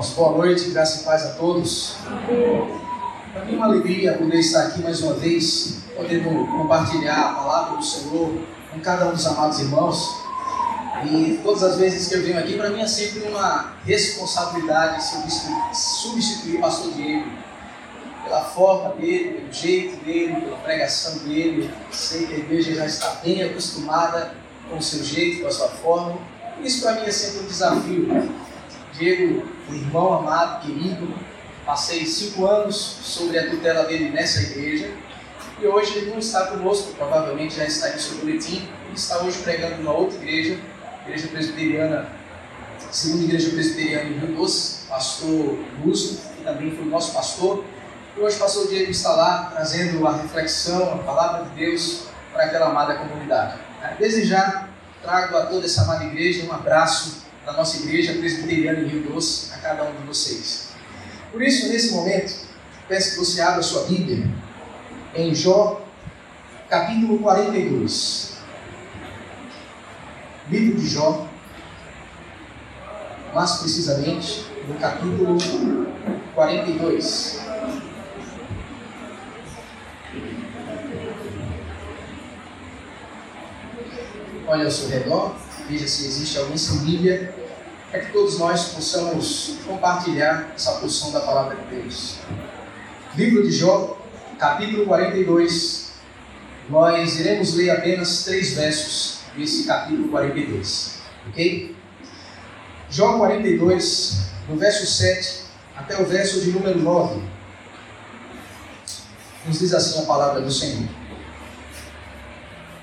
Irmãos, boa noite, graça e paz a todos. Para mim é uma alegria poder estar aqui mais uma vez, podendo compartilhar a palavra do Senhor com cada um dos amados irmãos. E todas as vezes que eu venho aqui, para mim é sempre uma responsabilidade substituir o pastor Diego. Pela forma dele, pelo jeito dele, pela pregação dele. Sei que a igreja já está bem acostumada com o seu jeito, com a sua forma. Isso para mim é sempre um desafio. Diego, um irmão amado, querido, passei cinco anos sobre a tutela dele nessa igreja e hoje ele não está conosco, provavelmente já está em seu boletim, ele está hoje pregando numa outra igreja, igreja presbiteriana, segunda igreja presbiteriana em Rio Doce, pastor Lúcio, que também foi nosso pastor, e hoje o pastor Diego está lá trazendo a reflexão, a palavra de Deus para aquela amada comunidade. Desde já trago a toda essa amada igreja um abraço da nossa igreja presbiteriana em Rio Doce, a cada um de vocês. Por isso, nesse momento, peço que você abra sua Bíblia em Jó, capítulo 42. Livro de Jó, mais precisamente no capítulo 42. Olha ao seu redor, veja se existe alguém sem Bíblia, para que todos nós possamos compartilhar essa porção da palavra de Deus. Livro de Jó, capítulo 42. Nós iremos ler apenas três versos desse capítulo 42, ok? Jó 42, no verso 7 até o verso de número 9. Nos diz assim a palavra do Senhor.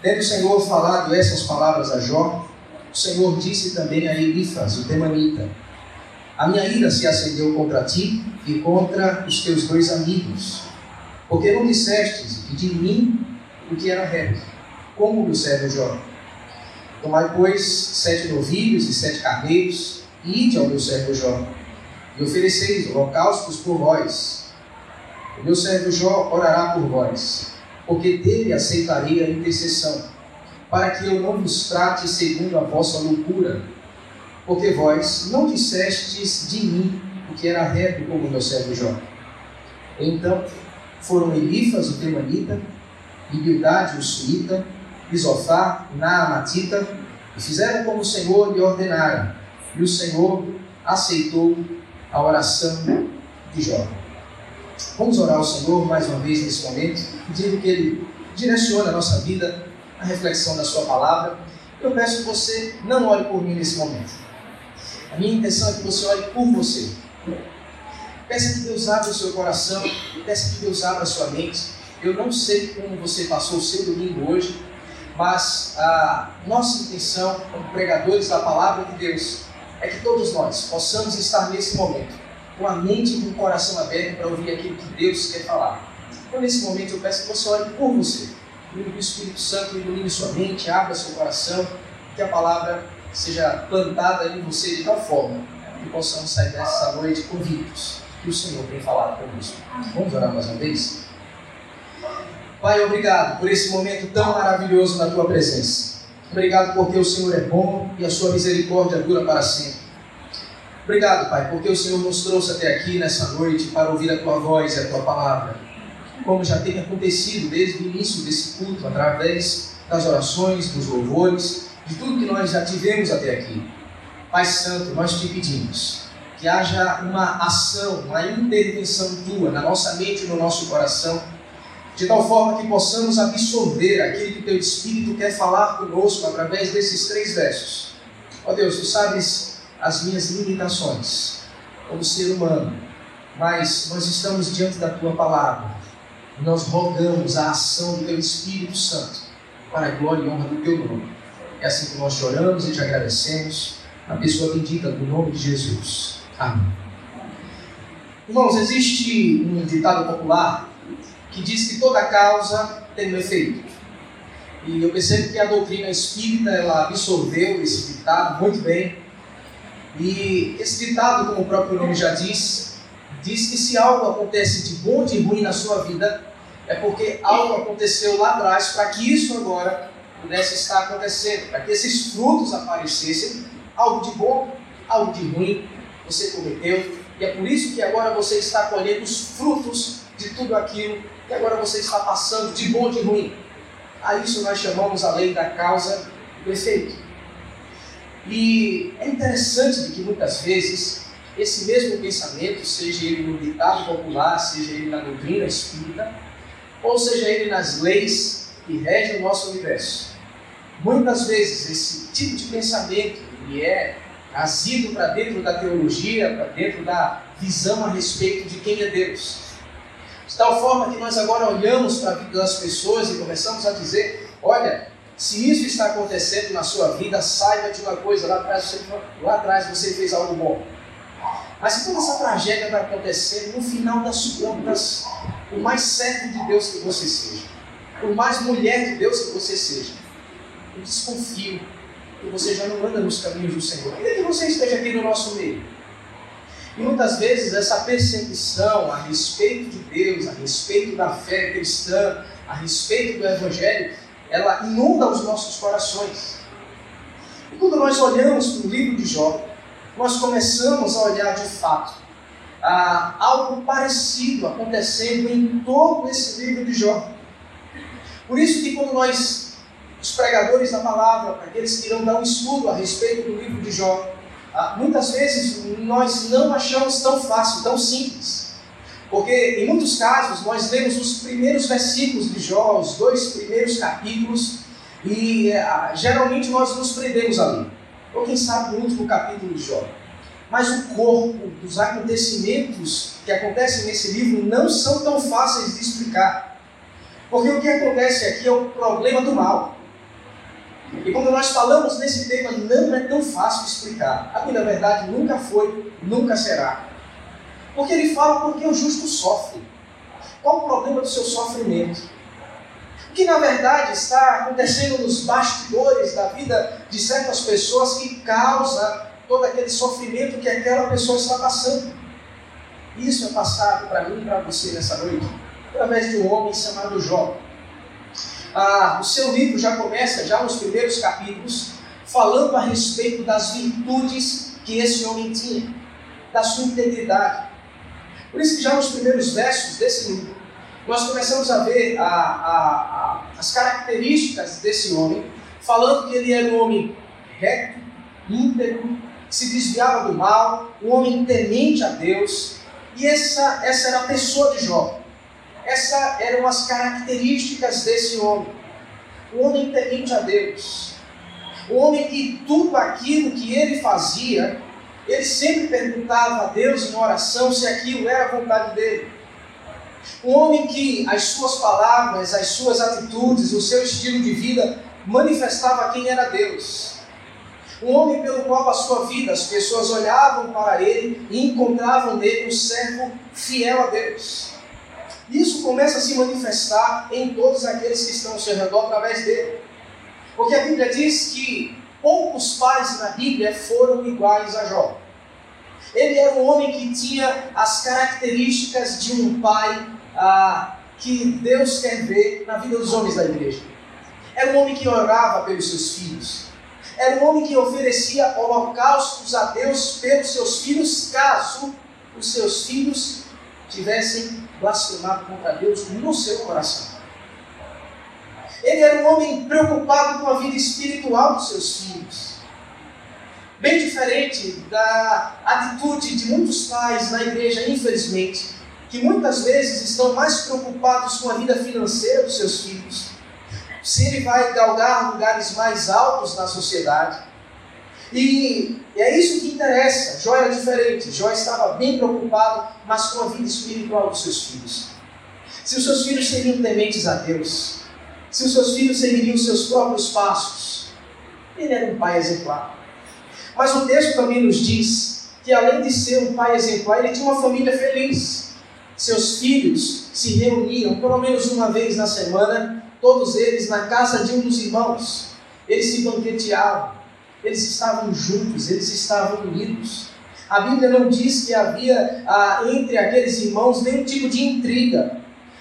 Tendo o Senhor falado essas palavras a Jó, o Senhor disse também a Elifas, o temanita: A minha ira se acendeu contra ti e contra os teus dois amigos, porque não dissestes de mim o que era reto, como o meu servo Jó. Tomai, pois, sete novilhos e sete carneiros, e ide ao meu servo Jó, e ofereceis holocaustos por vós. O meu servo Jó orará por vós, porque dele aceitarei a intercessão, para que eu não vos trate segundo a vossa loucura, porque vós não dissestes de mim o que era reto como meu servo Jó. Então foram Elifas, o temanita, e Bildade, o suíta, Isofá, Naamatita, e fizeram como o Senhor lhe ordenara, e o Senhor aceitou a oração de Jó. Vamos orar ao Senhor mais uma vez nesse momento, pedindo que Ele direcione a nossa vida à reflexão da Sua palavra. Eu peço que você não ore por mim nesse momento. A minha intenção é que você ore por você. Peça que Deus abra o seu coração, peça que Deus abra a sua mente. Eu não sei como você passou o seu domingo hoje, mas a nossa intenção, como pregadores da palavra de Deus, é que todos nós possamos estar nesse momento com a mente e com o coração aberto para ouvir aquilo que Deus quer falar. Então, nesse momento, eu peço que você ore por você. Que o Espírito Santo ilumine sua mente, abra seu coração, que a palavra seja plantada em você de tal forma que possamos sair dessa noite convictos que o Senhor tem falado conosco. Vamos orar mais uma vez? Pai, obrigado por esse momento tão maravilhoso na tua presença. Obrigado porque o Senhor é bom e a sua misericórdia dura para sempre. Obrigado, Pai, porque o Senhor nos trouxe até aqui nessa noite para ouvir a tua voz e a tua palavra. Como já tem acontecido desde o início desse culto, através das orações, dos louvores, de tudo que nós já tivemos até aqui. Pai Santo, nós te pedimos que haja uma ação, uma intervenção tua na nossa mente e no nosso coração, de tal forma que possamos absorver aquilo que teu Espírito quer falar conosco através desses três versos. Ó Deus, tu sabes as minhas limitações como ser humano, mas nós estamos diante da tua palavra e nós rogamos a ação do teu Espírito Santo para a glória e honra do teu nome. É assim que nós choramos e te agradecemos, na pessoa bendita do nome de Jesus. Amém. Irmãos, existe um ditado popular que diz que toda causa tem um efeito. E eu percebo que a doutrina espírita ela absorveu esse ditado muito bem. E esse ditado, como o próprio nome já diz, diz que se algo acontece de bom ou de ruim na sua vida, é porque algo aconteceu lá atrás para que isso agora pudesse estar acontecendo, para que esses frutos aparecessem, algo de bom, algo de ruim você cometeu, e é por isso que agora você está colhendo os frutos de tudo aquilo que agora você está passando de bom ou de ruim. A isso nós chamamos a lei da causa do efeito. E é interessante que muitas vezes esse mesmo pensamento, seja ele no ditado popular, seja ele na doutrina espírita, ou seja ele nas leis que regem o nosso universo, muitas vezes esse tipo de pensamento ele é trazido para dentro da teologia, para dentro da visão a respeito de quem é Deus. De tal forma que nós agora olhamos para a vida das pessoas e começamos a dizer: olha, se isso está acontecendo na sua vida, saiba de uma coisa, lá atrás você, lá atrás você fez algo bom. Mas se toda essa tragédia está acontecendo, no final das contas, o mais certo de Deus que você seja, por mais mulher de Deus que você seja, eu desconfio que você já não anda nos caminhos do Senhor. Ainda que você esteja aqui no nosso meio. E muitas vezes essa percepção a respeito de Deus, a respeito da fé cristã, a respeito do Evangelho, ela inunda os nossos corações. E quando nós olhamos para o livro de Jó, nós começamos a olhar de fato ah, algo parecido acontecendo em todo esse livro de Jó. Por isso que quando nós os pregadores da palavra, aqueles que irão dar um estudo a respeito do livro de Jó, ah, muitas vezes nós não achamos tão fácil, tão simples. Porque em muitos casos nós lemos os primeiros versículos de Jó, os dois primeiros capítulos, e ah, geralmente nós nos prendemos ali. Ou quem sabe no último capítulo de Jó. Mas o corpo dos acontecimentos que acontecem nesse livro não são tão fáceis de explicar. Porque o que acontece aqui é o problema do mal. E quando nós falamos nesse tema, não é tão fácil explicar. A na verdade, nunca foi, nunca será. Porque ele fala porque o justo sofre. Qual o problema do seu sofrimento? Que na verdade está acontecendo nos bastidores da vida de certas pessoas que causa todo aquele sofrimento que aquela pessoa está passando? Isso é passado para mim e para você nessa noite, através de um homem chamado Jó ah, o seu livro já começa, já nos primeiros capítulos, falando a respeito das virtudes que esse homem tinha, da sua integridade. Por isso que já nos primeiros versos desse livro, nós começamos a ver a, a, as características desse homem, falando que ele era um homem reto, íntegro, se desviava do mal, um homem temente a Deus, e essa, essa era a pessoa de Jó. Essas eram as características desse homem. O homem temente a Deus. O homem que tudo aquilo que ele fazia, ele sempre perguntava a Deus em oração se aquilo era a vontade dele. Um homem que as suas palavras, as suas atitudes, o seu estilo de vida manifestava quem era Deus. Um homem pelo qual a sua vida as pessoas olhavam para ele e encontravam nele um servo fiel a Deus. Isso começa a se manifestar em todos aqueles que estão ao seu redor através dele. Porque a Bíblia diz que poucos pais na Bíblia foram iguais a Jó. Ele era um homem que tinha as características de um pai ah, que Deus quer ver na vida dos homens da igreja. Era um homem que orava pelos seus filhos. Era um homem que oferecia holocaustos a Deus pelos seus filhos, caso os seus filhos tivessem blasfemado contra Deus no seu coração. Ele era um homem preocupado com a vida espiritual dos seus filhos. Bem diferente da atitude de muitos pais na igreja, infelizmente, que muitas vezes estão mais preocupados com a vida financeira dos seus filhos. Se ele vai galgar lugares mais altos na sociedade, e é isso que interessa. Jó era diferente. Jó estava bem preocupado, mas com a vida espiritual dos seus filhos. Se os seus filhos seriam tementes a Deus, se os seus filhos seguiriam seus próprios passos, ele era um pai exemplar. Mas o texto também nos diz que além de ser um pai exemplar, ele tinha uma família feliz. Seus filhos se reuniam pelo menos uma vez na semana, todos eles na casa de um dos irmãos. Eles se banqueteavam, eles estavam juntos, eles estavam unidos. A Bíblia não diz que havia ah, entre aqueles irmãos nenhum tipo de intriga,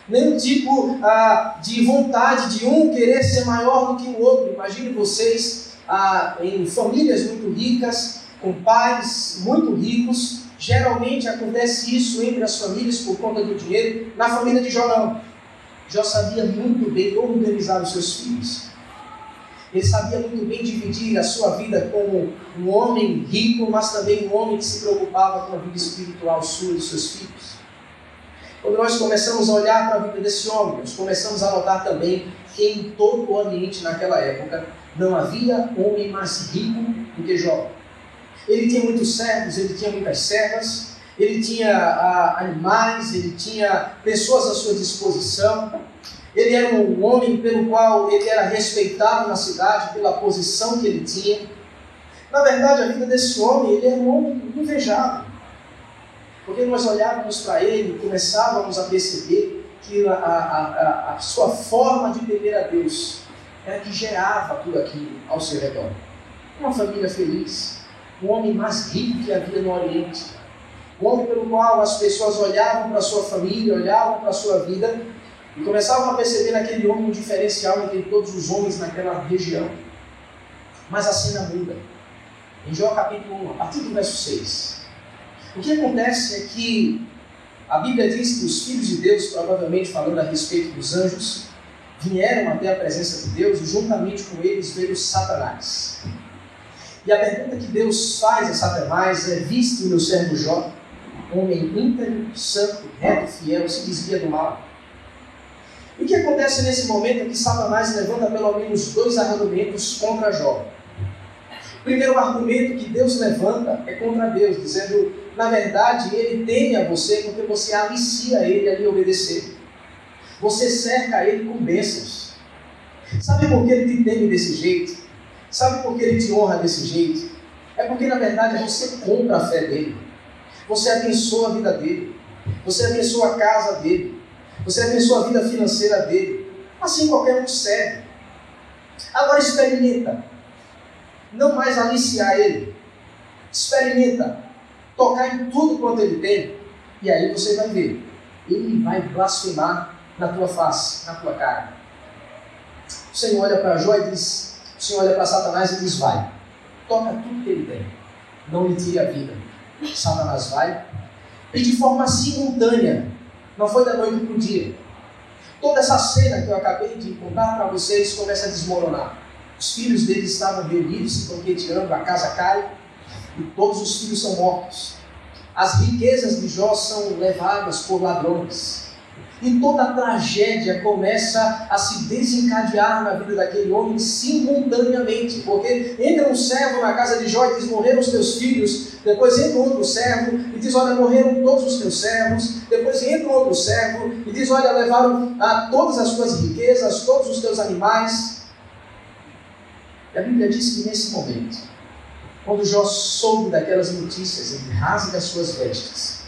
nenhum tipo ah, de vontade de um querer ser maior do que o outro. Imagine vocês ah, em famílias muito ricas, com pais muito ricos. Geralmente acontece isso entre as famílias por conta do dinheiro. Na família de Jó não. Jó sabia muito bem organizar os seus filhos. Ele sabia muito bem dividir a sua vida como um homem rico, mas também um homem que se preocupava com a vida espiritual sua e seus filhos. Quando nós começamos a olhar para a vida desse homem, nós começamos a notar também que em todo o ambiente naquela época não havia homem mais rico do que Jó. Ele tinha muitos servos, ele tinha muitas servas, ele tinha ah, animais, ele tinha pessoas à sua disposição. Ele era um homem pelo qual ele era respeitado na cidade pela posição que ele tinha. Na verdade, a vida desse homem, ele era um homem invejado. Porque nós olhávamos para ele e começávamos a perceber que a, a, a, a sua forma de temer a Deus era que gerava tudo aquilo ao seu redor. Uma família feliz, o homem mais rico que havia no Oriente, o homem pelo qual as pessoas olhavam para sua família, olhavam para sua vida e começavam a perceber naquele homem um diferencial entre todos os homens naquela região. Mas a cena muda. Em Jó capítulo 1, a partir do verso 6. O que acontece é que a Bíblia diz que os filhos de Deus, provavelmente falando a respeito dos anjos, vieram até a presença de Deus e juntamente com eles veio Satanás. E a pergunta que Deus faz a Satanás é: Viste o meu servo Jó, homem íntegro, santo, reto, fiel, se desvia do mal. E o que acontece nesse momento é que Satanás levanta pelo menos dois argumentos contra Jó. O primeiro argumento que Deus levanta é contra Deus, dizendo: na verdade, ele teme a você porque você alicia ele a lhe obedecer. Você cerca ele com bênçãos. Sabe por que ele te teme desse jeito? Sabe por que ele te honra desse jeito? É porque na verdade você compra a fé dele. Você abençoa a vida dele. Você abençoa a casa dele. Você abençoa a vida financeira dele. Assim qualquer um serve. Agora experimenta. Não mais aliciar ele. Experimenta. Tocar em tudo quanto ele tem. E aí você vai ver. Ele vai blasfemar na tua face, na tua cara. O Senhor olha para Jó e diz: Senhor olha para Satanás e diz: Vai, toca tudo que ele tem, não lhe tire a vida. Satanás vai, e de forma simultânea, não foi da noite para o dia. Toda essa cena que eu acabei de contar para vocês começa a desmoronar. Os filhos dele estavam reunidos, se banqueteando, a casa cai, e todos os filhos são mortos. As riquezas de Jó são levadas por ladrões. E toda a tragédia começa a se desencadear na vida daquele homem simultaneamente, porque entra um servo na casa de Jó e diz: Morreram os teus filhos. Depois entra outro servo e diz: Olha, morreram todos os teus servos. Depois entra outro servo e diz: Olha, levaram a todas as tuas riquezas, todos os teus animais. E a Bíblia diz que nesse momento, quando Jó soube daquelas notícias, ele rasga as suas vestes.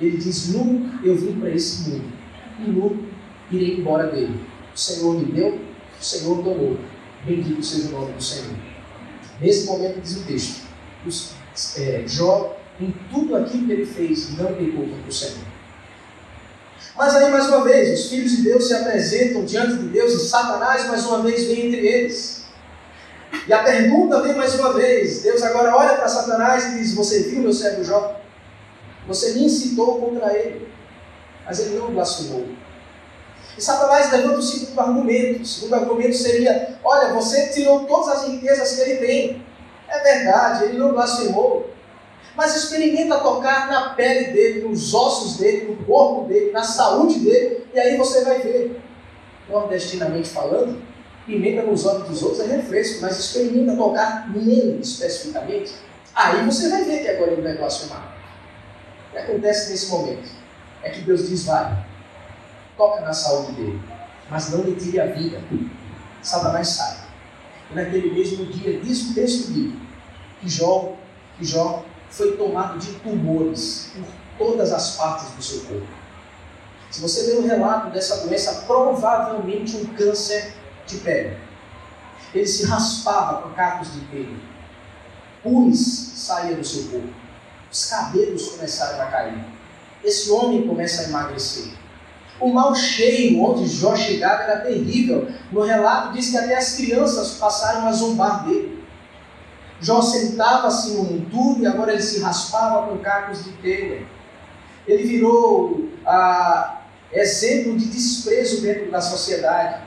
Ele diz: Nu eu vim para esse mundo e nu irei embora dele. O Senhor me deu, o Senhor tomou. Bendito seja o nome do Senhor. Nesse momento, diz o texto, os, é, Jó, em tudo aquilo que ele fez, não pecou contra o Senhor. Mas aí, mais uma vez, os filhos de Deus se apresentam diante de Deus e Satanás, mais uma vez, vem entre eles. E a pergunta vem mais uma vez. Deus agora olha para Satanás e diz: Você viu meu servo Jó? Você me incitou contra ele mas ele não blasfemou. E Satanás levanta o segundo argumento. O segundo argumento seria: olha, você tirou todas as riquezas que ele tem. É verdade, ele não blasfemou. Mas experimenta tocar na pele dele, nos ossos dele, no corpo dele, na saúde dele, e aí você vai ver. Nordestinamente falando, pimenta nos olhos dos outros é refresco, mas experimenta tocar nele especificamente. Aí você vai ver que agora ele vai blasfemar. O que acontece nesse momento? É que Deus diz: vai, toca na saúde dele, mas não lhe tire a vida. Satanás sai. E naquele mesmo dia, diz o texto bíblico, que Jó, que Jó foi tomado de tumores por todas as partes do seu corpo. Se você ler o relato dessa doença, provavelmente um câncer de pele. Ele se raspava com cacos de pele. Pus saía do seu corpo. Os cabelos começaram a cair. Esse homem começa a emagrecer. O mau cheiro onde Jó chegava era terrível. No relato diz que até as crianças passaram a zombar dele. Jó sentava-se no monturo e agora ele se raspava com cacos de telha. Ele virou ah, exemplo de desprezo dentro da sociedade.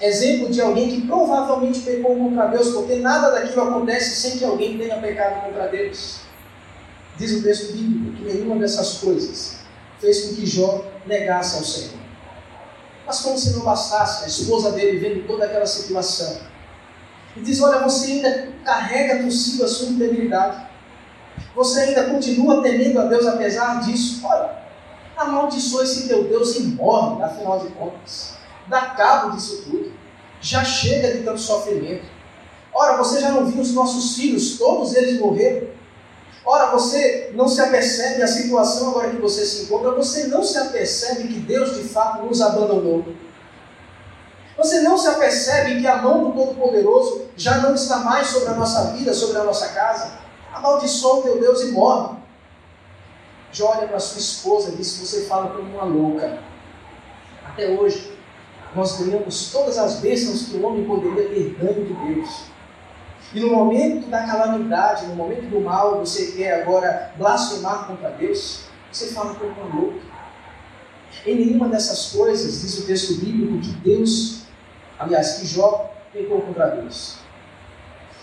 Exemplo de alguém que provavelmente pecou contra Deus, porque nada daquilo acontece sem que alguém tenha pecado contra Deus. Diz o texto bíblico nenhuma dessas coisas fez com que Jó negasse ao Senhor. Mas como se não bastasse, a esposa dele vendo toda aquela situação, e diz: Olha, você ainda carrega consigo a sua integridade, você ainda continua temendo a Deus apesar disso. Olha, amaldiçoa esse teu Deus e morre, afinal de contas. Dá cabo disso tudo. Já chega de tanto sofrimento. Ora, você já não viu os nossos filhos, todos eles morreram. Ora, você não se apercebe a situação agora que você se encontra, você não se apercebe que Deus de fato nos abandonou. Você não se apercebe que a mão do Todo-Poderoso já não está mais sobre a nossa vida, sobre a nossa casa. Amaldiçoa o teu Deus e morre. Já olha para sua esposa e diz que você fala como uma louca. Até hoje, nós ganhamos todas as bênçãos que o homem poderia ter ganho de Deus. E no momento da calamidade, no momento do mal, você quer agora blasfemar contra Deus, você fala como uma louca. Em nenhuma dessas coisas, diz o texto bíblico, que Deus, aliás, que Jó pecou contra Deus.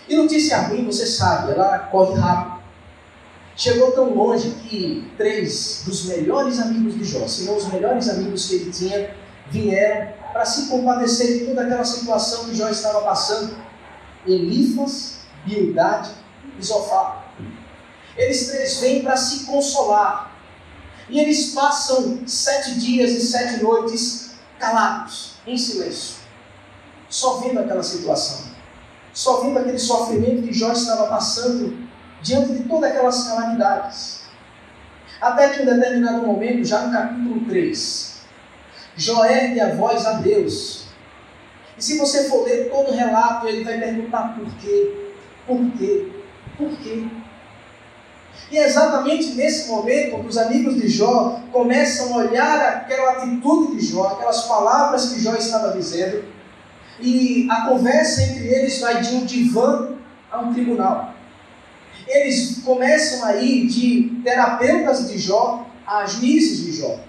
E notícia ruim, você sabe, ela corre rápido. Chegou tão longe que três dos melhores amigos de Jó, se não os melhores amigos que ele tinha, vieram para se compadecer de toda aquela situação que Jó estava passando Elifas, Bildade e Zofá. Eles três vêm para se consolar. E eles passam sete dias e sete noites calados, em silêncio, só vendo aquela situação, só vendo aquele sofrimento que Jó estava passando diante de todas aquelas calamidades. Até que em determinado momento, já no capítulo 3, Jó ergue a voz a Deus e se você for ler todo o relato, ele vai perguntar por quê, por quê, por quê. E é exatamente nesse momento que os amigos de Jó começam a olhar aquela atitude de Jó, aquelas palavras que Jó estava dizendo, e a conversa entre eles vai de um divã a um tribunal. Eles começam a ir de terapeutas de Jó a juízes de Jó.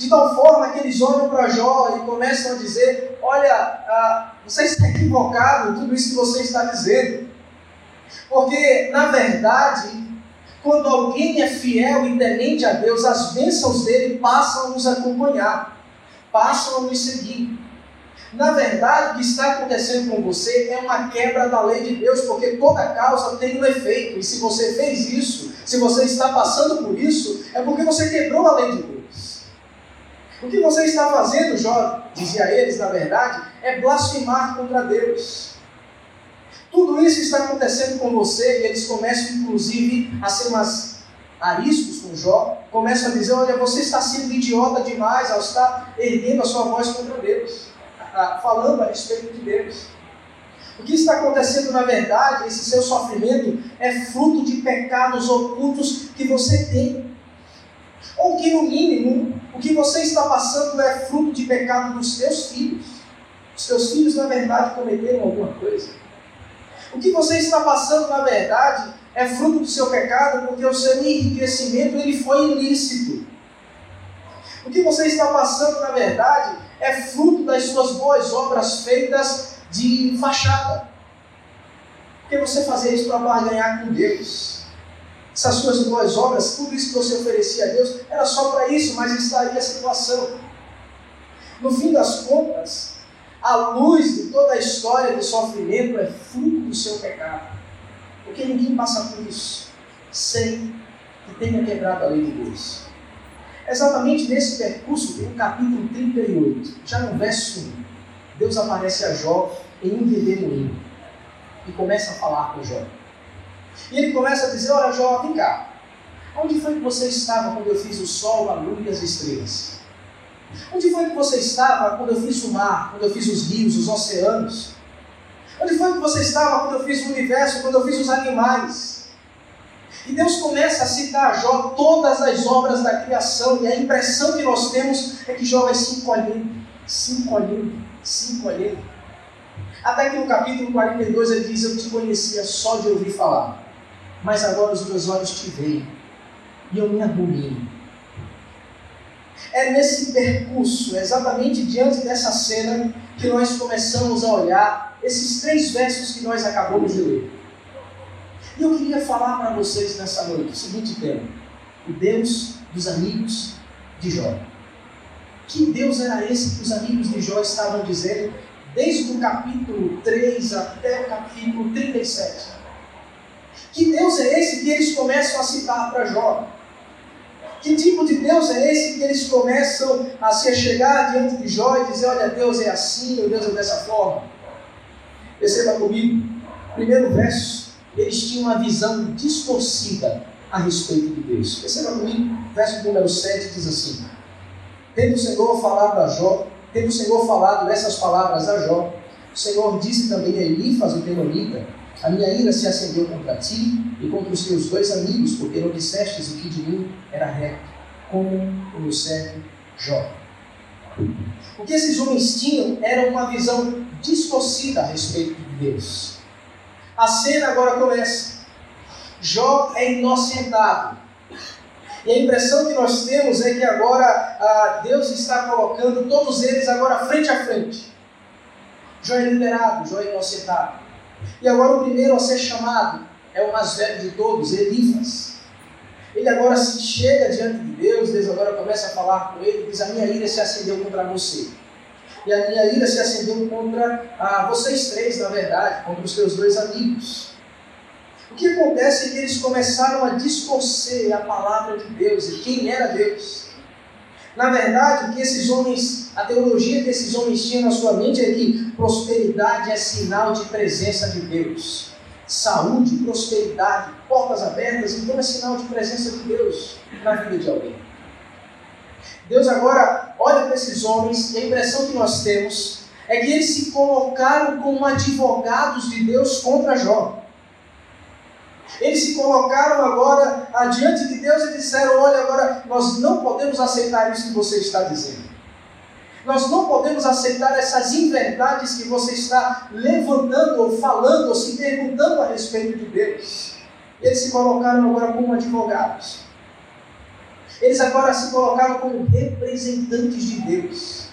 De tal forma que eles olham para Jó e começam a dizer: Olha, ah, você está equivocado tudo isso que você está dizendo. Porque, na verdade, quando alguém é fiel e temente a Deus, as bênçãos dele passam a nos acompanhar, passam a nos seguir. Na verdade, o que está acontecendo com você é uma quebra da lei de Deus, porque toda causa tem um efeito. E se você fez isso, se você está passando por isso, é porque você quebrou a lei de Deus. O que você está fazendo, Jó, dizia eles, na verdade, é blasfemar contra Deus. Tudo isso está acontecendo com você e eles começam, inclusive, a ser umas ariscos com Jó, começam a dizer: Olha, você está sendo idiota demais ao estar erguendo a sua voz contra Deus, falando a respeito de Deus. O que está acontecendo, na verdade, esse seu sofrimento é fruto de pecados ocultos que você tem. Ou que, no mínimo, o que você está passando é fruto de pecado dos teus filhos. Os teus filhos, na verdade, cometeram alguma coisa. O que você está passando, na verdade, é fruto do seu pecado, porque o seu enriquecimento ele foi ilícito. O que você está passando, na verdade, é fruto das suas boas obras feitas de fachada. Porque você fazia isso para barganhar com Deus essas suas boas obras, tudo isso que você oferecia a Deus, era só para isso, mas aí a situação. No fim das contas, a luz de toda a história de sofrimento é fruto do seu pecado. Porque ninguém passa por isso sem que tenha quebrado a lei de Deus. Exatamente nesse percurso, no capítulo 38, já no verso 1, Deus aparece a Jó em um redemoinho e começa a falar com Jó. E ele começa a dizer: Olha, Jó, vem cá. Onde foi que você estava quando eu fiz o sol, a lua e as estrelas? Onde foi que você estava quando eu fiz o mar, quando eu fiz os rios, os oceanos? Onde foi que você estava quando eu fiz o universo, quando eu fiz os animais? E Deus começa a citar a Jó todas as obras da criação, e a impressão que nós temos é que Jó vai se encolhendo, se encolhendo, se encolhendo. Até que no capítulo 42 ele diz: Eu te conhecia só de ouvir falar, mas agora os meus olhos te veem, e eu me abomino. É nesse percurso, exatamente diante dessa cena, que nós começamos a olhar esses três versos que nós acabamos de ler. E eu queria falar para vocês nessa noite o seguinte tema: o Deus dos amigos de Jó. Que Deus era esse que os amigos de Jó estavam dizendo desde o capítulo 3 até o capítulo 37? Que Deus é esse que eles começam a citar para Jó? Que tipo de Deus é esse que eles começam a se chegar diante de Jó e dizer: Olha, Deus é assim, ou Deus é dessa forma? Perceba comigo, primeiro verso, eles tinham uma visão distorcida a respeito de Deus. Perceba comigo, verso número 7 diz assim: Tendo o Senhor falado a Jó, tendo o Senhor falado essas palavras a Jó, o Senhor disse também a Elifas, o Temanita, a minha ira se acendeu contra ti e contra os teus dois amigos, porque não dissestes o que de mim era reto, como o meu servo Jó. O que esses homens tinham era uma visão distorcida a respeito de Deus. A cena agora começa. Jó é inocentado. E a impressão que nós temos é que agora ah, Deus está colocando todos eles agora frente a frente. Jó é liberado, Jó é inocentado. E agora o primeiro a ser chamado é o mais velho de todos, Elifas. Ele agora se chega diante de Deus, Deus agora começa a falar com ele, diz: A minha ira se acendeu contra você. E a minha ira se acendeu contra ah, vocês três, na verdade, contra os teus dois amigos. O que acontece é que eles começaram a distorcer a palavra de Deus e quem era Deus. Na verdade, o que esses homens, a teologia que esses homens tinham na sua mente é que prosperidade é sinal de presença de Deus. Saúde, prosperidade, portas abertas, então é sinal de presença de Deus na vida de alguém. Deus agora olha para esses homens e a impressão que nós temos é que eles se colocaram como advogados de Deus contra Jó. Eles se colocaram agora adiante de Deus e disseram: Olha, agora nós não podemos aceitar isso que você está dizendo. Nós não podemos aceitar essas inverdades que você está levantando ou falando ou se perguntando a respeito de Deus. Eles se colocaram agora como advogados. Eles agora se colocaram como representantes de Deus.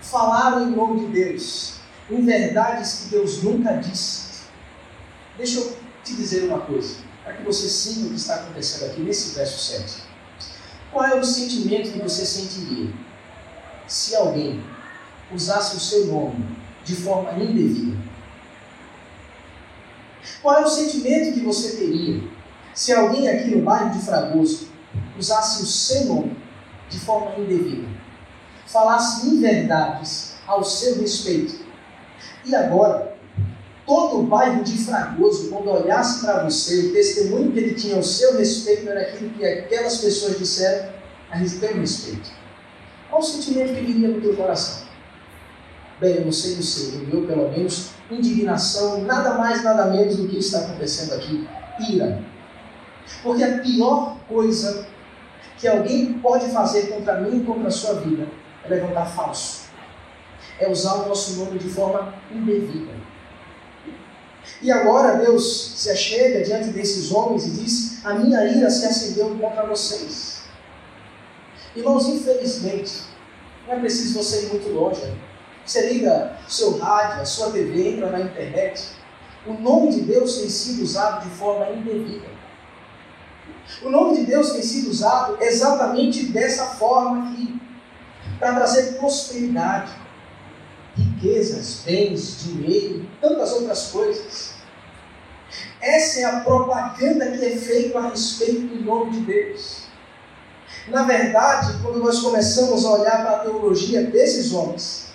Falaram em nome de Deus, em verdades que Deus nunca disse. Deixa eu te dizer uma coisa, para que você sinta o que está acontecendo aqui nesse verso 7. Qual é o sentimento que você sentiria se alguém usasse o seu nome de forma indevida? Qual é o sentimento que você teria se alguém aqui no bairro de Fragoso usasse o seu nome de forma indevida? Falasse inverdades ao seu respeito. E agora, todo o bairro de Fragoso, quando olhasse para você, o testemunho que ele tinha ao seu respeito era aquilo que aquelas pessoas disseram a respeito. Qual o sentimento que viria no teu coração? Bem, eu não sei do seu, no meu pelo menos, indignação, nada mais, nada menos do que está acontecendo aqui, ira. Porque a pior coisa que alguém pode fazer contra mim e contra a sua vida é levantar falso. É usar o nosso nome de forma indevida. E agora Deus se achega diante desses homens e diz: A minha ira se acendeu contra vocês. Irmãos, infelizmente, não é preciso você ir muito longe. Você liga o seu rádio, a sua TV, entra na internet. O nome de Deus tem sido usado de forma indevida. O nome de Deus tem sido usado exatamente dessa forma aqui para trazer prosperidade, riquezas, bens, dinheiro, tantas outras coisas. Essa é a propaganda que é feita a respeito do nome de Deus. Na verdade, quando nós começamos a olhar para a teologia desses homens,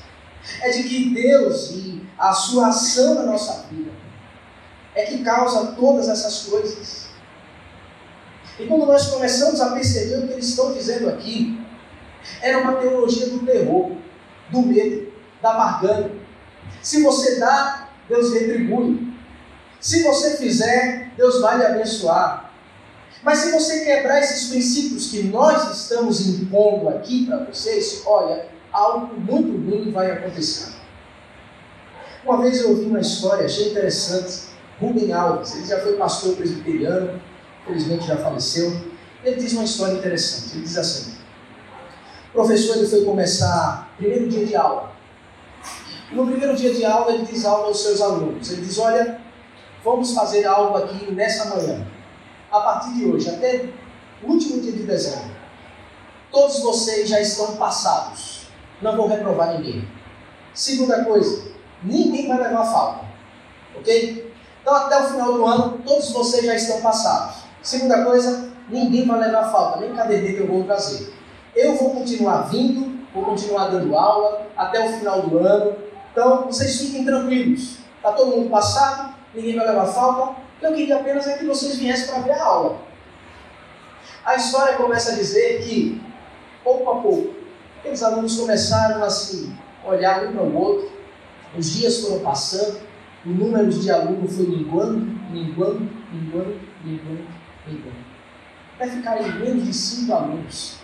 é de que Deus e a sua ação na nossa vida é que causa todas essas coisas. E quando nós começamos a perceber o que eles estão dizendo aqui, era uma teologia do terror, do medo, da barganha. Se você dá, Deus retribui. Se você fizer, Deus vai lhe abençoar. Mas se você quebrar esses princípios que nós estamos impondo aqui para vocês, olha, algo muito ruim vai acontecer. Uma vez eu ouvi uma história, achei interessante. Rubem Alves, ele já foi pastor presbiteriano, infelizmente já faleceu. Ele diz uma história interessante. Ele diz assim: o professor ele foi começar primeiro dia de aula. No primeiro dia de aula ele diz algo aos seus alunos. Ele diz: olha, vamos fazer algo aqui nessa manhã. A partir de hoje, até o último dia de dezembro, todos vocês já estão passados. Não vou reprovar ninguém. Segunda coisa, ninguém vai levar falta. Ok? Então, até o final do ano, todos vocês já estão passados. Segunda coisa, ninguém vai levar falta, nem caderneta eu vou trazer. Eu vou continuar vindo, vou continuar dando aula até o final do ano. Então, vocês fiquem tranquilos. Está todo mundo passado, ninguém vai levar falta. Eu queria apenas é que vocês viessem para ver a aula. A história começa a dizer que, pouco a pouco, aqueles alunos começaram a se olhar um para o outro, os dias foram passando, o número de alunos foi minguando, minguando, minguando, minguando, minguando. Vai ficar em menos de cinco alunos.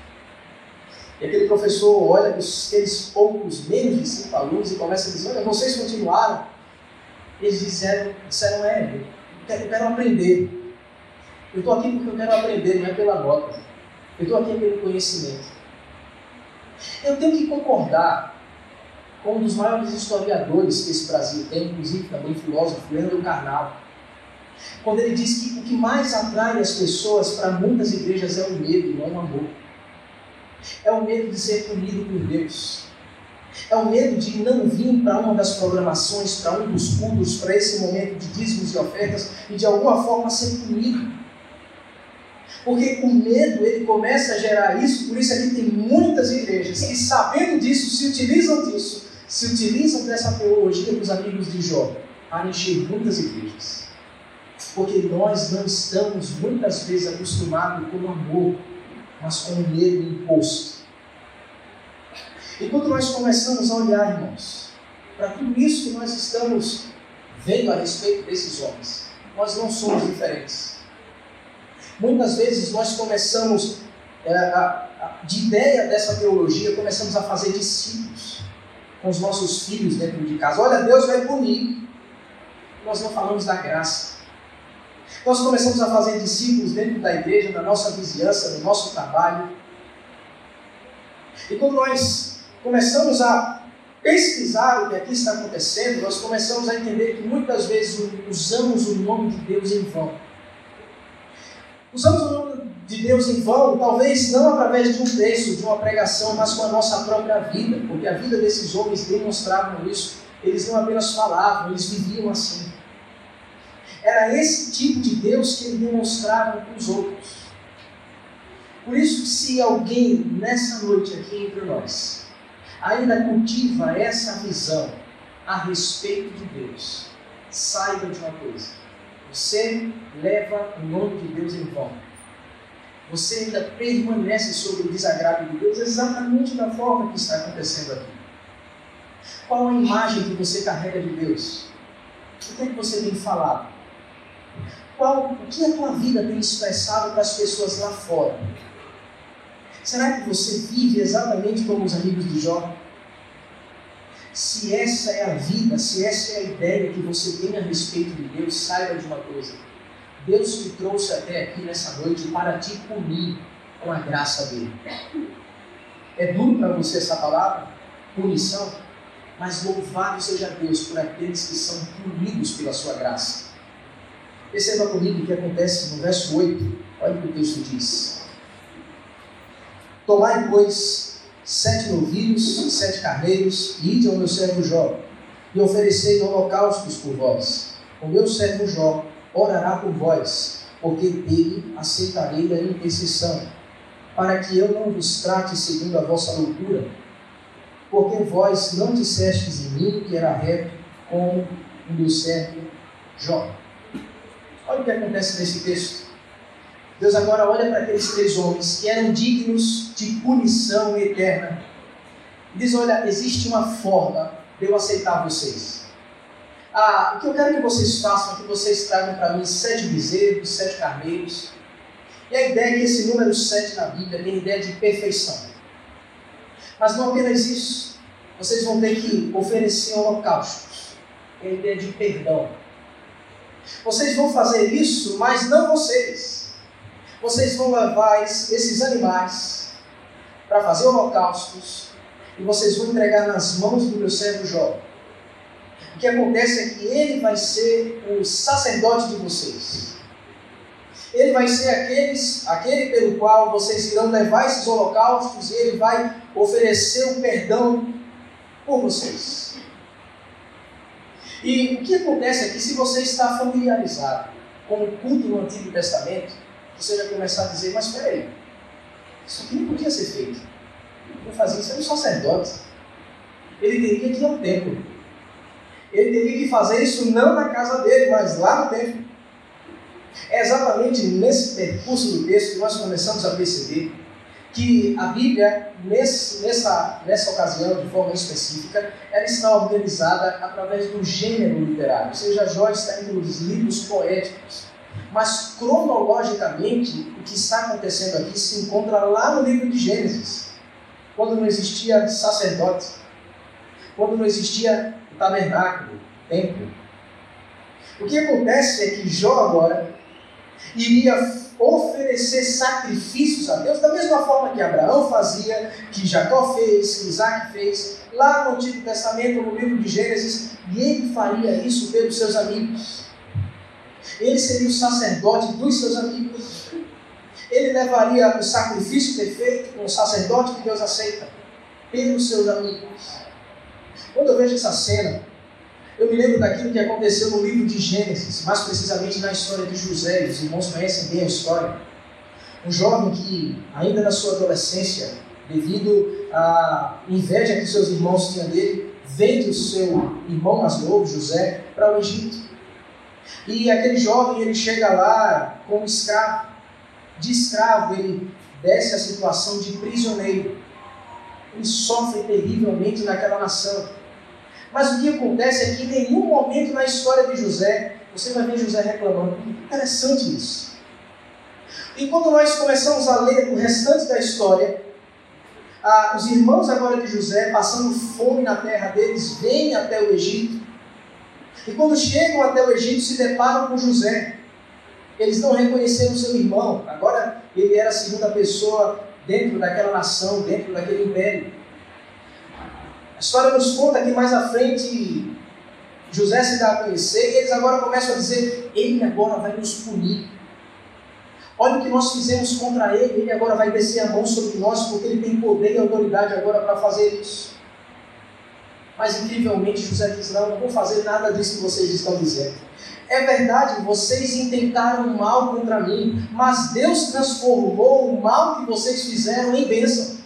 E aquele professor olha aqueles poucos, menos de cinco alunos, e começa a dizer: Olha, vocês continuaram. Eles disseram: disseram É, eu quero, aprender. Eu estou aqui porque eu quero aprender, não é pela nota. Eu estou aqui pelo conhecimento. Eu tenho que concordar com um dos maiores historiadores que esse Brasil tem, inclusive também filósofo, Leandro Carnal, quando ele diz que o que mais atrai as pessoas para muitas igrejas é o medo, não o amor. É o medo de ser punido por Deus. É o medo de não vir para uma das programações, para um dos cultos, para esse momento de dízimos e ofertas e de alguma forma ser punido. Porque o medo ele começa a gerar isso, por isso aqui tem muitas igrejas que, sabendo disso, se utilizam disso se utilizam dessa teologia dos amigos de Jó para encher muitas igrejas. Porque nós não estamos muitas vezes acostumados com o amor, mas com o medo imposto. E quando nós começamos a olhar, irmãos, para tudo isso que nós estamos vendo a respeito desses homens, nós não somos diferentes. Muitas vezes nós começamos, é, a, a, de ideia dessa teologia, começamos a fazer discípulos com os nossos filhos dentro de casa. Olha, Deus vai punir. Nós não falamos da graça. Nós começamos a fazer discípulos dentro da igreja, da nossa vizinhança, do nosso trabalho. E quando nós começamos a pesquisar o que aqui está acontecendo, nós começamos a entender que muitas vezes usamos o nome de Deus em vão. Usamos o nome de Deus em vão, talvez não através de um texto, de uma pregação, mas com a nossa própria vida, porque a vida desses homens demonstravam isso. Eles não apenas falavam, eles viviam assim. Era esse tipo de Deus que eles demonstravam com os outros. Por isso, se alguém nessa noite aqui entre nós ainda cultiva essa visão a respeito de Deus, saiba de uma coisa: você leva o nome de Deus em vão você ainda permanece sobre o desagrado de Deus exatamente da forma que está acontecendo aqui. Qual a imagem que você carrega de Deus? O que é que você tem falado? Qual, o que a tua vida tem expressado para as pessoas lá fora? Será que você vive exatamente como os amigos de Jó? Se essa é a vida, se essa é a ideia que você tem a respeito de Deus, saiba de uma coisa Deus te trouxe até aqui nessa noite para te punir com a graça dele. É duro para você essa palavra? Punição? Mas louvado seja Deus por aqueles que são punidos pela sua graça. Perceba comigo o que acontece no verso 8. Olha o que o texto diz. Tomai, pois, sete novilhos, sete carneiros, e ide ao meu servo Jó, e oferecei holocaustos por vós. O meu servo Jó orará por vós, porque dele aceitarei a intercessão, para que eu não vos trate segundo a vossa loucura, porque vós não dissestes em mim que era reto como o meu servo Jó. Olha o que acontece nesse texto. Deus agora olha para aqueles três homens que eram dignos de punição eterna. E diz: Olha, existe uma forma de eu aceitar vocês. Ah, o que eu quero que vocês façam é que vocês tragam para mim sete bezerros, sete carneiros. E a ideia é que esse número sete na Bíblia tem ideia de perfeição. Mas não apenas isso. Vocês vão ter que oferecer holocaustos. Tem ideia de perdão. Vocês vão fazer isso, mas não vocês. Vocês vão levar esses animais para fazer holocaustos e vocês vão entregar nas mãos do meu servo Jó. O que acontece é que ele vai ser o sacerdote de vocês. Ele vai ser aqueles, aquele pelo qual vocês irão levar esses holocaustos e ele vai oferecer o um perdão por vocês. E o que acontece aqui, se você está familiarizado com o culto no Antigo Testamento, você vai começar a dizer, mas espera aí, isso aqui não podia ser feito. Não fazia isso era um sacerdote. Ele teria que ir ao templo. Ele teria que fazer isso não na casa dele, mas lá no templo. É exatamente nesse percurso do texto que nós começamos a perceber que a Bíblia, nesse, nessa, nessa ocasião, de forma específica, ela está organizada através do gênero literário, ou seja, Jó está entre os livros poéticos. Mas, cronologicamente, o que está acontecendo aqui se encontra lá no livro de Gênesis, quando não existia sacerdote, quando não existia o tabernáculo, o templo. O que acontece é que Jó agora iria oferecer sacrifícios a Deus, da mesma forma que Abraão fazia, que Jacó fez, que Isaac fez, lá no Antigo Testamento, no livro de Gênesis, e ele faria isso pelos seus amigos. Ele seria o sacerdote dos seus amigos. Ele levaria o sacrifício perfeito com o sacerdote que Deus aceita, pelos seus amigos. Quando eu vejo essa cena, eu me lembro daquilo que aconteceu no livro de Gênesis, mais precisamente na história de José, os irmãos conhecem bem a história. Um jovem que, ainda na sua adolescência, devido à inveja que seus irmãos tinham dele, vende o seu irmão mais novo, José, para o Egito. E aquele jovem, ele chega lá como escravo. De escravo, ele desce a situação de prisioneiro. Ele sofre terrivelmente naquela nação. Mas o que acontece é que em nenhum momento na história de José você vai ver José reclamando. Interessante isso. E quando nós começamos a ler o restante da história, ah, os irmãos agora de José, passando fome na terra deles, vêm até o Egito. E quando chegam até o Egito, se deparam com José. Eles não reconheceram seu irmão. Agora ele era a segunda pessoa dentro daquela nação, dentro daquele império. A história nos conta que mais à frente José se dá a conhecer e eles agora começam a dizer: Ele agora vai nos punir. Olha o que nós fizemos contra ele, ele agora vai descer a mão sobre nós, porque ele tem poder e autoridade agora para fazer isso. Mas incrivelmente José diz: Não, não vou fazer nada disso que vocês estão dizendo. É verdade, vocês intentaram mal contra mim, mas Deus transformou o mal que vocês fizeram em bênção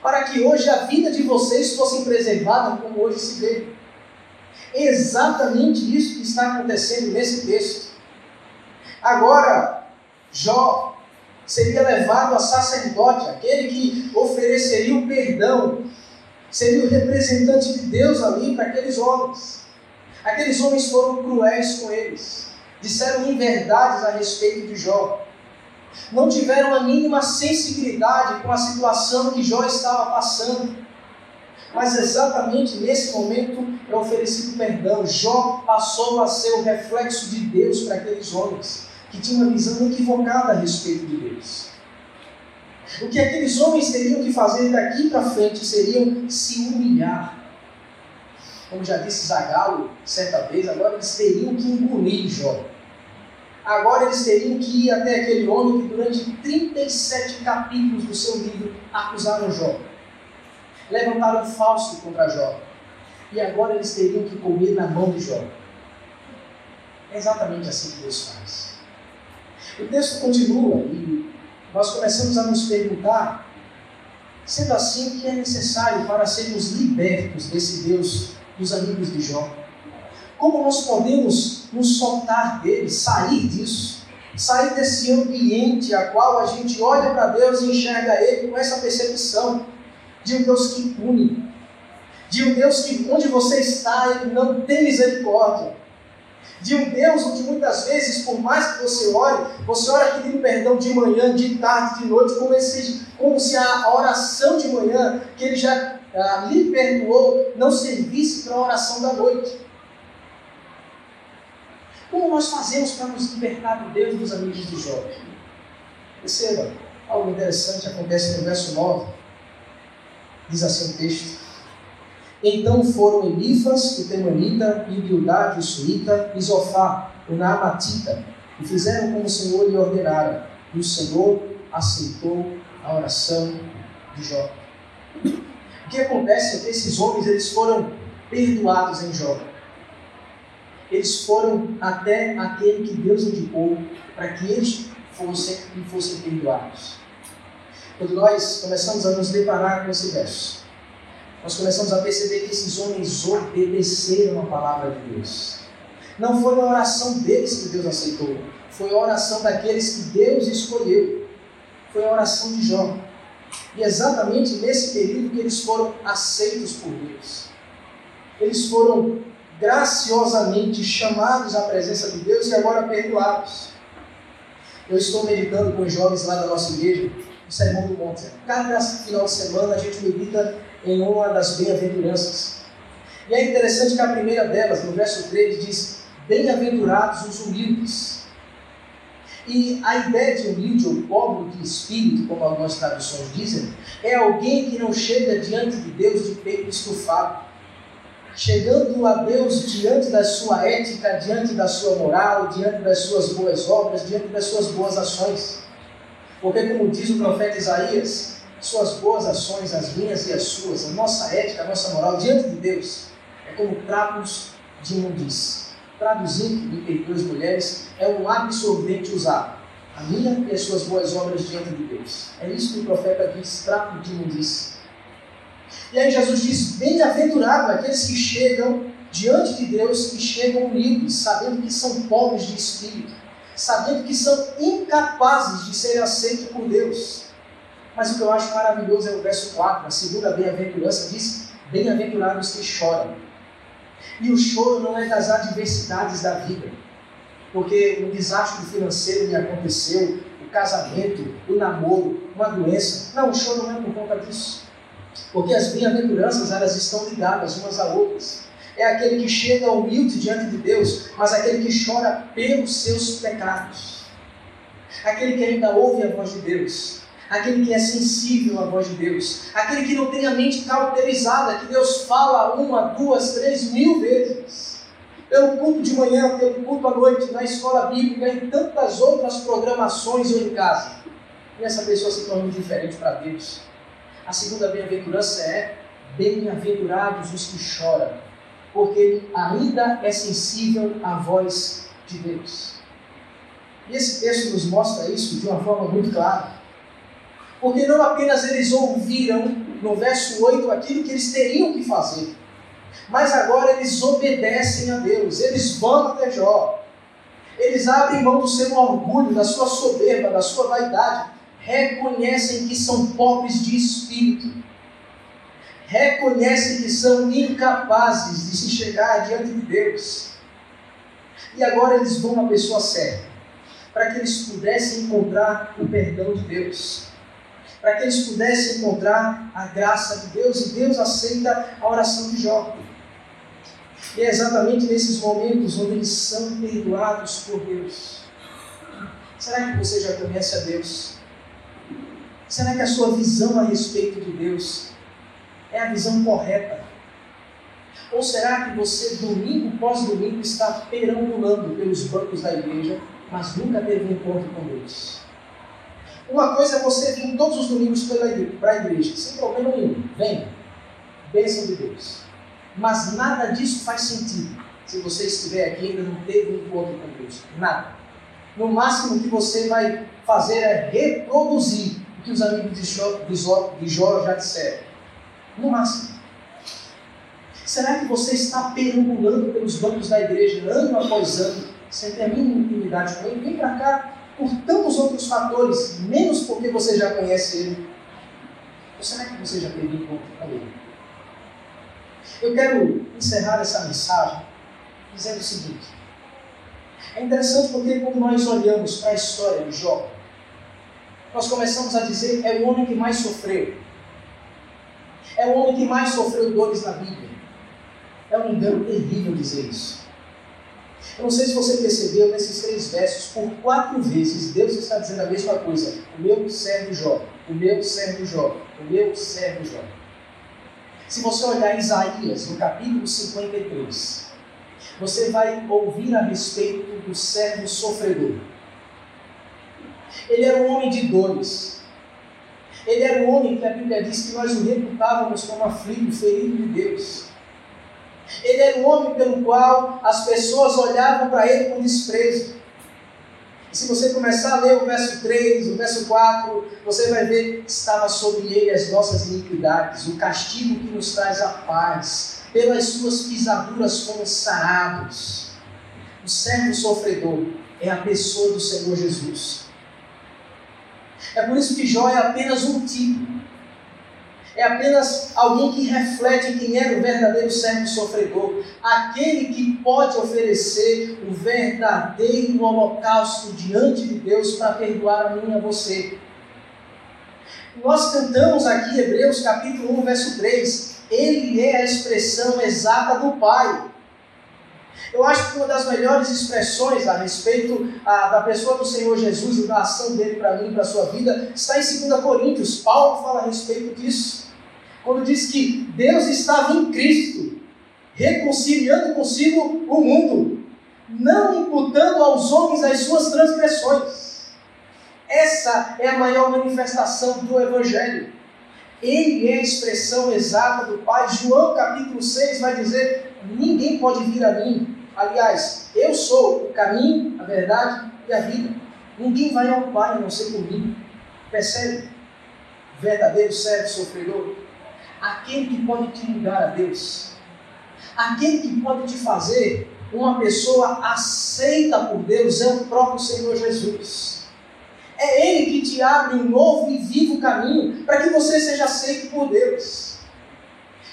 para que hoje a vida de vocês fosse preservada como hoje se vê. Exatamente isso que está acontecendo nesse texto. Agora, Jó seria levado a sacerdote, aquele que ofereceria o perdão, seria o representante de Deus ali para aqueles homens. Aqueles homens foram cruéis com eles, disseram inverdades a respeito de Jó não tiveram a mínima sensibilidade com a situação que Jó estava passando. Mas exatamente nesse momento é oferecido perdão. Jó passou a ser o reflexo de Deus para aqueles homens que tinham uma visão equivocada a respeito de Deus. O que aqueles homens teriam que fazer daqui para frente seriam se humilhar. Como já disse Zagalo certa vez, agora eles teriam que engolir Jó. Agora eles teriam que ir até aquele homem que durante 37 capítulos do seu livro acusaram Jó. Levantaram falso contra Jó. E agora eles teriam que comer na mão de Jó. É exatamente assim que Deus faz. O texto continua e nós começamos a nos perguntar, sendo assim, o que é necessário para sermos libertos desse Deus dos amigos de Jó? Como nós podemos nos soltar dele, sair disso? Sair desse ambiente a qual a gente olha para Deus e enxerga Ele com essa percepção de um Deus que pune, de um Deus que onde você está Ele não tem misericórdia, de um Deus onde muitas vezes, por mais que você ore, você ora pedindo perdão de manhã, de tarde, de noite, como se, como se a oração de manhã, que Ele já ah, lhe perdoou, não servisse para a oração da noite. Como nós fazemos para nos libertar do Deus dos amigos de Jó? Perceba, algo interessante acontece no verso 9. Diz assim o texto. Então foram Elifas, o Temanita, e Bildade, o Suíta, e Zofá, o Naamatita, e fizeram como o Senhor lhe ordenara. E o Senhor aceitou a oração de Jó. O que acontece é que esses homens eles foram perdoados em Jó eles foram até aquele que Deus indicou para que eles fossem e fossem perdoados. Quando nós começamos a nos deparar com esse verso, nós começamos a perceber que esses homens obedeceram a palavra de Deus. Não foi a oração deles que Deus aceitou, foi a oração daqueles que Deus escolheu. Foi a oração de Jó. E exatamente nesse período que eles foram aceitos por Deus. Eles foram graciosamente chamados à presença de Deus e agora perdoados. Eu estou meditando com os jovens lá da nossa igreja o Sermão do Monte. Cada final de semana a gente medita em uma das bem-aventuranças. E é interessante que a primeira delas, no verso 3, diz: Bem-aventurados os humildes. E a ideia de humilde ou pobre de espírito, como algumas traduções dizem, é alguém que não chega diante de Deus de peito estufado chegando a Deus diante da sua ética, diante da sua moral, diante das suas boas obras, diante das suas boas ações. Porque, como diz o profeta Isaías, suas boas ações, as minhas e as suas, a nossa ética, a nossa moral diante de Deus, é como trapos de imundície. Traduzindo, me perdoe mulheres, é um absorvente usado. A minha e as suas boas obras diante de Deus. É isso que o profeta diz, trapo de imundície. E aí Jesus diz: Bem-aventurado aqueles que chegam diante de Deus e chegam humildes, sabendo que são pobres de espírito, sabendo que são incapazes de serem aceitos por Deus. Mas o que eu acho maravilhoso é o verso 4, a segunda bem-aventurança diz: Bem-aventurados que choram. E o choro não é das adversidades da vida, porque um desastre financeiro me aconteceu, o casamento, o namoro, uma doença. Não, o choro não é por conta disso. Porque as bem-aventuranças, elas estão ligadas umas a outras. É aquele que chega humilde diante de Deus, mas aquele que chora pelos seus pecados. Aquele que ainda ouve a voz de Deus. Aquele que é sensível à voz de Deus. Aquele que não tem a mente cauterizada, que Deus fala uma, duas, três mil vezes. Pelo culto de manhã, pelo culto à noite, na escola bíblica, em tantas outras programações ou em casa. E essa pessoa se torna diferente para Deus a segunda bem-aventurança é: bem-aventurados os que choram, porque ainda é sensível à voz de Deus. E esse texto nos mostra isso de uma forma muito clara. Porque não apenas eles ouviram no verso 8 aquilo que eles teriam que fazer, mas agora eles obedecem a Deus, eles vão até Jó, eles abrem mão do seu orgulho, da sua soberba, da sua vaidade, reconhecem que são pobres de espírito, reconhecem que são incapazes de se chegar diante de Deus. E agora eles vão à pessoa certa, para que eles pudessem encontrar o perdão de Deus, para que eles pudessem encontrar a graça de Deus, e Deus aceita a oração de Jó. E é exatamente nesses momentos onde eles são perdoados por Deus. Será que você já conhece a Deus? Será que a sua visão a respeito de Deus é a visão correta? Ou será que você, domingo pós domingo, está perambulando pelos bancos da igreja, mas nunca teve um encontro com Deus? Uma coisa é você vir todos os domingos para a igreja, sem problema nenhum. Vem, bênção de Deus. Mas nada disso faz sentido se você estiver aqui e ainda não teve um encontro com Deus. Nada. No máximo que você vai fazer é reproduzir o que os amigos de Jó, de Jó, de Jó já disseram. No máximo. Será que você está perambulando pelos bancos da igreja ano após ano, sem ter a mínima intimidade com ele? Vem para cá por tantos outros fatores, menos porque você já conhece ele. Ou será que você já teve encontro com ele? Eu quero encerrar essa mensagem dizendo o seguinte. É interessante porque quando nós olhamos para a história de Jó, nós começamos a dizer é o homem que mais sofreu. É o homem que mais sofreu dores na Bíblia. É um engano terrível dizer isso. Eu não sei se você percebeu nesses três versos, por quatro vezes Deus está dizendo a mesma coisa. O meu servo Jó, o meu servo Jó, o meu servo Jó. Se você olhar Isaías, no capítulo 53, você vai ouvir a respeito do servo sofredor. Ele era um homem de dores. Ele era um homem que a Bíblia diz que nós o reputávamos como aflito, ferido de Deus. Ele era um homem pelo qual as pessoas olhavam para ele com desprezo. E se você começar a ler o verso 3, o verso 4, você vai ver que estava sobre ele as nossas iniquidades, o castigo que nos traz a paz, pelas suas pisaduras fomos sarados. O servo sofredor é a pessoa do Senhor Jesus. É por isso que Jó é apenas um tipo é apenas alguém que reflete quem era o verdadeiro servo sofredor, aquele que pode oferecer o verdadeiro holocausto diante de Deus para perdoar a mim e a você. Nós cantamos aqui Hebreus capítulo 1, verso 3. Ele é a expressão exata do Pai. Eu acho que uma das melhores expressões a respeito a, da pessoa do Senhor Jesus e da ação dele para mim e para a sua vida está em 2 Coríntios. Paulo fala a respeito disso. Quando diz que Deus estava em Cristo, reconciliando consigo o mundo, não imputando aos homens as suas transgressões. Essa é a maior manifestação do Evangelho. Ele é a expressão exata do Pai. João capítulo 6 vai dizer: Ninguém pode vir a mim. Aliás, eu sou o caminho, a verdade e a vida. Ninguém vai ao Pai a não ser por mim. Percebe? Verdadeiro servo sofredor aquele que pode te mudar a Deus, aquele que pode te fazer uma pessoa aceita por Deus é o próprio Senhor Jesus. É Ele que te abre um novo e vivo caminho para que você seja aceito por Deus.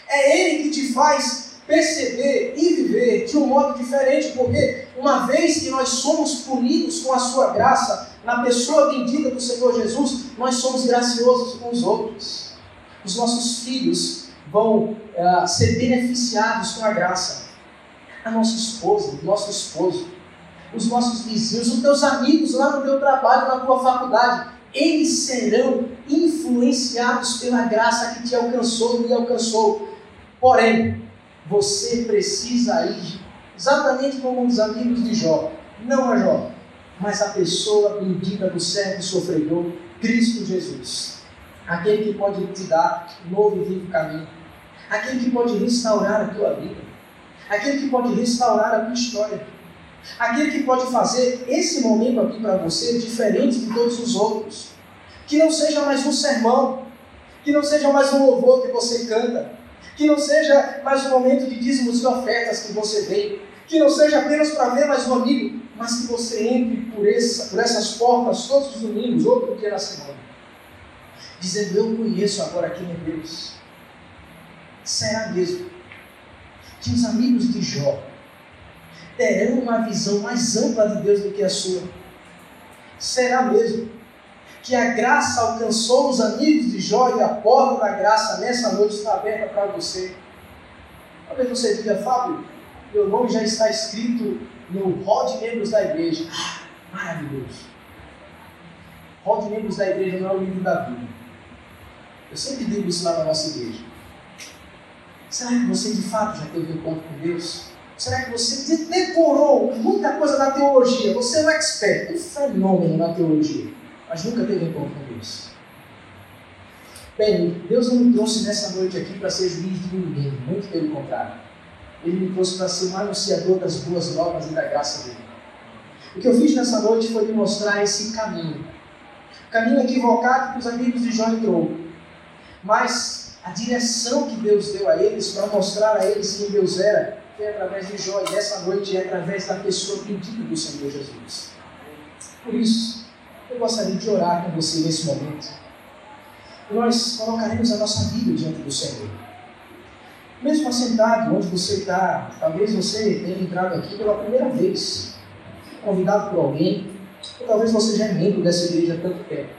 É Ele que te faz perceber e viver de um modo diferente, porque uma vez que nós somos punidos com a sua graça, na pessoa bendita do Senhor Jesus, nós somos graciosos com os outros os nossos filhos vão uh, ser beneficiados com a graça. A nossa esposa, o nosso esposo, os nossos vizinhos, os teus amigos lá no teu trabalho, na tua faculdade, eles serão influenciados pela graça que te alcançou e me alcançou. Porém, você precisa ir exatamente como os amigos de Jó, não a Jó, mas a pessoa bendita do servo sofredor, Cristo Jesus. Aquele que pode te dar um novo e vivo caminho, aquele que pode restaurar a tua vida, aquele que pode restaurar a tua história, aquele que pode fazer esse momento aqui para você diferente de todos os outros. Que não seja mais um sermão, que não seja mais um louvor que você canta, que não seja mais um momento de dízimos e ofertas que você vem, que não seja apenas para ver mais um amigo, mas que você entre por, essa, por essas portas todos os domingos, outro dia na semana dizendo: Eu conheço agora quem é Deus. Será mesmo que os amigos de Jó terão uma visão mais ampla de Deus do que a sua? Será mesmo que a graça alcançou os amigos de Jó e a porta da graça nessa noite está aberta para você? Talvez você diga, Fábio, meu nome já está escrito no hall de membros da igreja. Ah, maravilhoso. Hall de membros da igreja não é o livro da Bíblia. Eu sempre digo isso lá na nossa igreja. Será que você de fato já teve um encontro com Deus? Será que você decorou muita coisa da teologia? Você é um expert, um fenômeno na teologia, mas nunca teve encontro com Deus. Bem, Deus não me trouxe nessa noite aqui para ser juiz de ninguém, muito pelo contrário. Ele me trouxe para ser um anunciador das boas novas e da graça dele. O que eu fiz nessa noite foi lhe mostrar esse caminho. O caminho equivocado que os amigos de Jó entrou mas A direção que Deus deu a eles para mostrar a eles quem Deus era foi através de Jó e dessa noite é através da pessoa bendita do Senhor Jesus. Por isso, eu gostaria de orar com você nesse momento. Nós colocaremos a nossa vida diante do Senhor. Mesmo assentado onde você está, talvez você tenha entrado aqui pela primeira vez, convidado por alguém, ou talvez você já é membro dessa igreja há tanto tempo.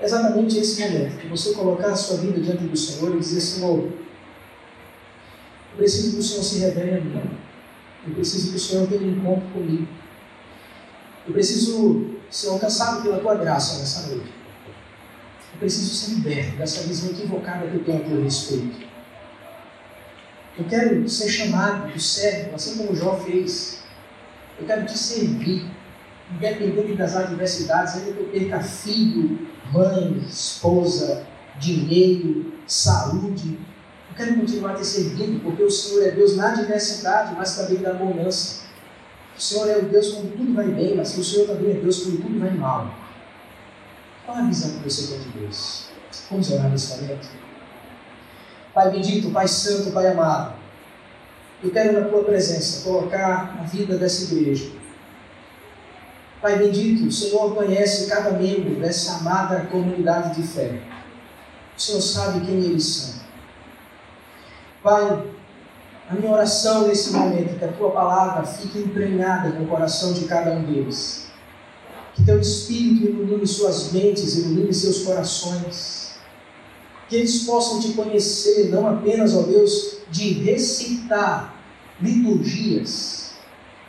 É exatamente esse momento que você colocar a sua vida diante do Senhor e dizer: Senhor, eu preciso que o Senhor se revele a mim. Eu preciso que o Senhor tenha um encontro comigo. Eu preciso ser alcançado pela tua graça nessa noite. Eu preciso ser liberto dessa visão equivocada que eu tenho a teu respeito. Eu quero ser chamado do servo, assim como Jó fez. Eu quero te servir, independente das adversidades, ainda que eu perca filho, mãe, esposa, dinheiro, saúde. Eu quero continuar te servindo, porque o Senhor é Deus na adversidade, mas também na bonança. O Senhor é o Deus quando tudo vai bem, mas o Senhor também é Deus quando tudo vai mal. Qual a visão que você tem de Deus? Vamos orar nesse momento? Pai bendito, Pai santo, Pai amado, eu quero na tua presença colocar a vida dessa igreja. Pai bendito, o Senhor conhece cada membro dessa amada comunidade de fé. O Senhor sabe quem eles são. Pai, a minha oração nesse momento é que a tua palavra fique emprenhada no coração de cada um deles. Que teu Espírito ilumine suas mentes, ilumine seus corações. Que eles possam te conhecer, não apenas, ó Deus, de recitar liturgias,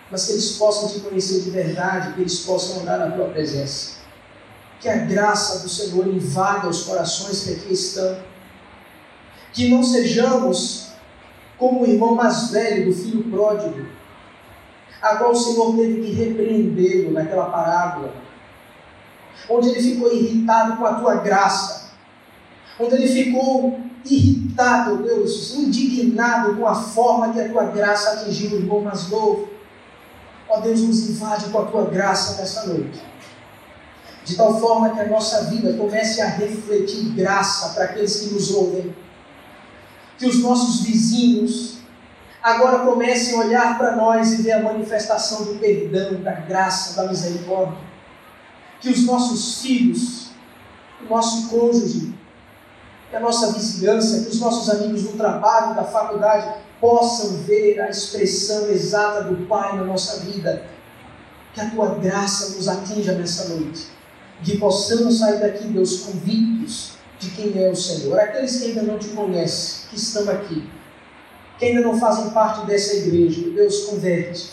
mas que eles possam te conhecer de verdade, que eles possam andar na tua presença. Que a graça do Senhor invada os corações que aqui estão. Que não sejamos como o irmão mais velho do filho pródigo, a qual o Senhor teve que repreendê-lo naquela parábola, onde ele ficou irritado com a tua graça, onde ele ficou irritado, Deus, indignado com a forma que a tua graça atingiu o irmão mais novo. Ó Deus, nos invade com a tua graça nessa noite. De tal forma que a nossa vida comece a refletir graça para aqueles que nos ouvem que os nossos vizinhos agora comecem a olhar para nós e ver a manifestação do perdão, da graça, da misericórdia. Que os nossos filhos, o nosso cônjuge, que a nossa vizinhança, que os nossos amigos do trabalho, da faculdade, possam ver a expressão exata do Pai na nossa vida. Que a tua graça nos atinja nessa noite. Que possamos sair daqui, Deus, convictos de quem é o Senhor. Aqueles que ainda não te conhecem, que estão aqui, que ainda não fazem parte dessa igreja, Deus converte.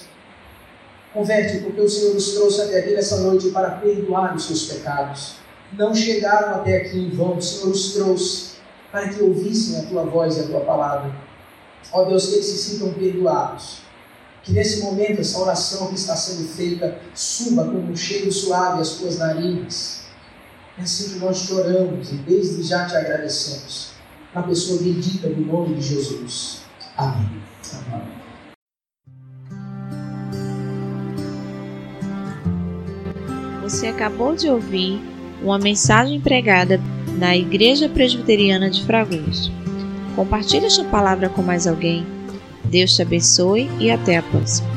Converte, porque o Senhor nos trouxe até aqui nessa noite para perdoar os seus pecados. Não chegaram até aqui em vão, o Senhor os trouxe para que ouvissem a tua voz e a tua palavra. Ó Deus, que eles se sintam perdoados. Que nesse momento essa oração que está sendo feita suba como um cheiro suave às tuas narinas é assim que nós te oramos e desde já te agradecemos. Na pessoa bendita do nome de Jesus. Amém. Amém. Você acabou de ouvir uma mensagem pregada na Igreja Presbiteriana de Fragoso. Compartilhe esta palavra com mais alguém. Deus te abençoe e até a próxima.